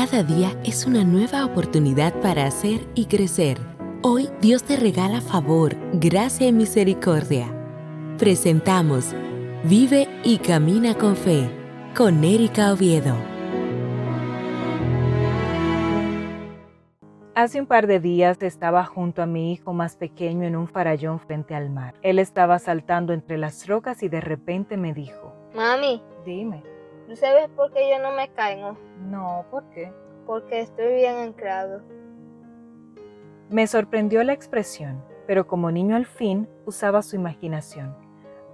Cada día es una nueva oportunidad para hacer y crecer. Hoy Dios te regala favor, gracia y misericordia. Presentamos Vive y Camina con Fe con Erika Oviedo. Hace un par de días estaba junto a mi hijo más pequeño en un farallón frente al mar. Él estaba saltando entre las rocas y de repente me dijo, Mami, dime, ¿tú sabes por qué yo no me caigo? No, ¿por qué? Porque estoy bien anclado. Me sorprendió la expresión, pero como niño al fin usaba su imaginación.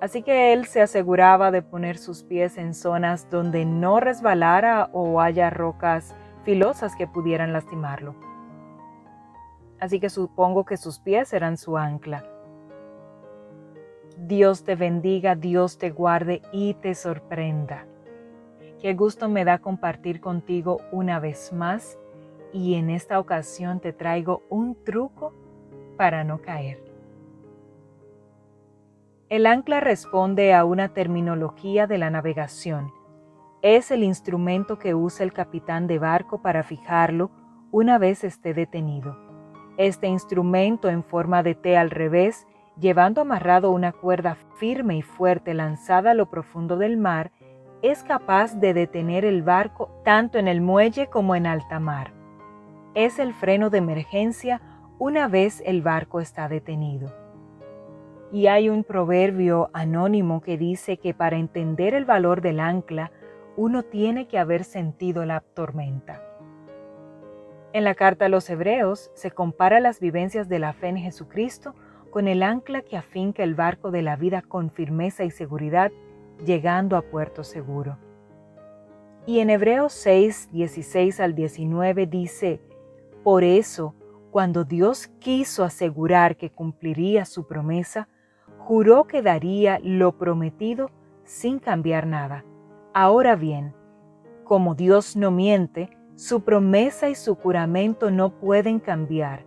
Así que él se aseguraba de poner sus pies en zonas donde no resbalara o haya rocas filosas que pudieran lastimarlo. Así que supongo que sus pies eran su ancla. Dios te bendiga, Dios te guarde y te sorprenda. Qué gusto me da compartir contigo una vez más y en esta ocasión te traigo un truco para no caer. El ancla responde a una terminología de la navegación. Es el instrumento que usa el capitán de barco para fijarlo una vez esté detenido. Este instrumento en forma de T al revés, llevando amarrado una cuerda firme y fuerte lanzada a lo profundo del mar, es capaz de detener el barco tanto en el muelle como en alta mar. Es el freno de emergencia una vez el barco está detenido. Y hay un proverbio anónimo que dice que para entender el valor del ancla, uno tiene que haber sentido la tormenta. En la carta a los Hebreos se compara las vivencias de la fe en Jesucristo con el ancla que afinca el barco de la vida con firmeza y seguridad, llegando a puerto seguro. Y en Hebreos 6, 16 al 19 dice, Por eso, cuando Dios quiso asegurar que cumpliría su promesa, juró que daría lo prometido sin cambiar nada. Ahora bien, como Dios no miente, su promesa y su juramento no pueden cambiar.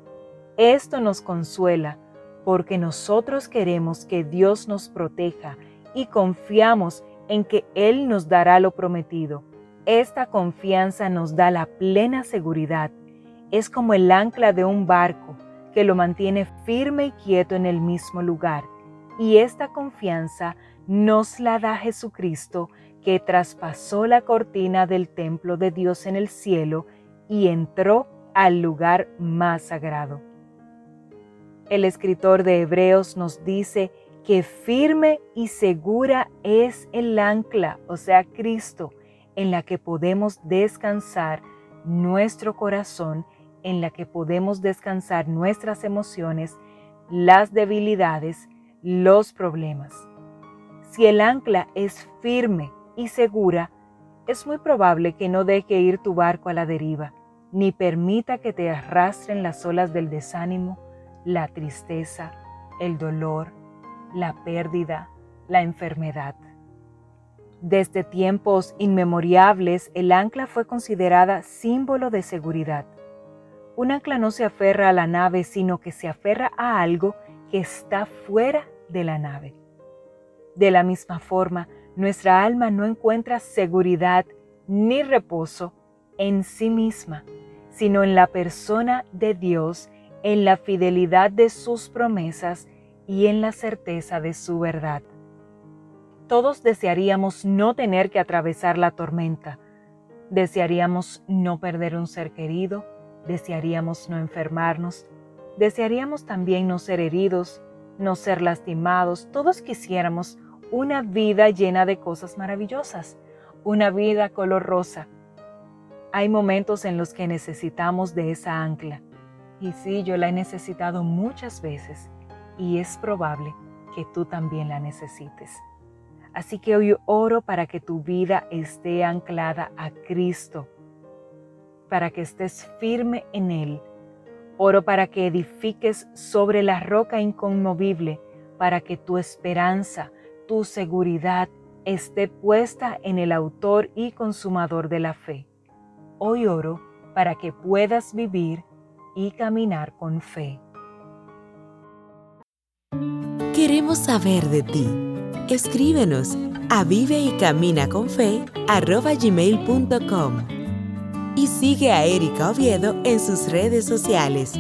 Esto nos consuela porque nosotros queremos que Dios nos proteja y confiamos en que Él nos dará lo prometido. Esta confianza nos da la plena seguridad. Es como el ancla de un barco que lo mantiene firme y quieto en el mismo lugar y esta confianza nos la da Jesucristo, que traspasó la cortina del templo de Dios en el cielo y entró al lugar más sagrado. El escritor de Hebreos nos dice que firme y segura es el ancla, o sea, Cristo, en la que podemos descansar nuestro corazón, en la que podemos descansar nuestras emociones, las debilidades, los problemas. Si el ancla es firme y segura, es muy probable que no deje ir tu barco a la deriva, ni permita que te arrastren las olas del desánimo, la tristeza, el dolor, la pérdida, la enfermedad. Desde tiempos inmemoriales, el ancla fue considerada símbolo de seguridad. Un ancla no se aferra a la nave, sino que se aferra a algo que está fuera de la nave. De la misma forma, nuestra alma no encuentra seguridad ni reposo en sí misma, sino en la persona de Dios, en la fidelidad de sus promesas y en la certeza de su verdad. Todos desearíamos no tener que atravesar la tormenta, desearíamos no perder un ser querido, desearíamos no enfermarnos, Desearíamos también no ser heridos, no ser lastimados. Todos quisiéramos una vida llena de cosas maravillosas, una vida color rosa. Hay momentos en los que necesitamos de esa ancla. Y sí, yo la he necesitado muchas veces y es probable que tú también la necesites. Así que hoy oro para que tu vida esté anclada a Cristo, para que estés firme en Él Oro para que edifiques sobre la roca inconmovible, para que tu esperanza, tu seguridad esté puesta en el autor y consumador de la fe. Hoy oro para que puedas vivir y caminar con fe. Queremos saber de ti. Escríbenos a vive y y sigue a Erika Oviedo en sus redes sociales.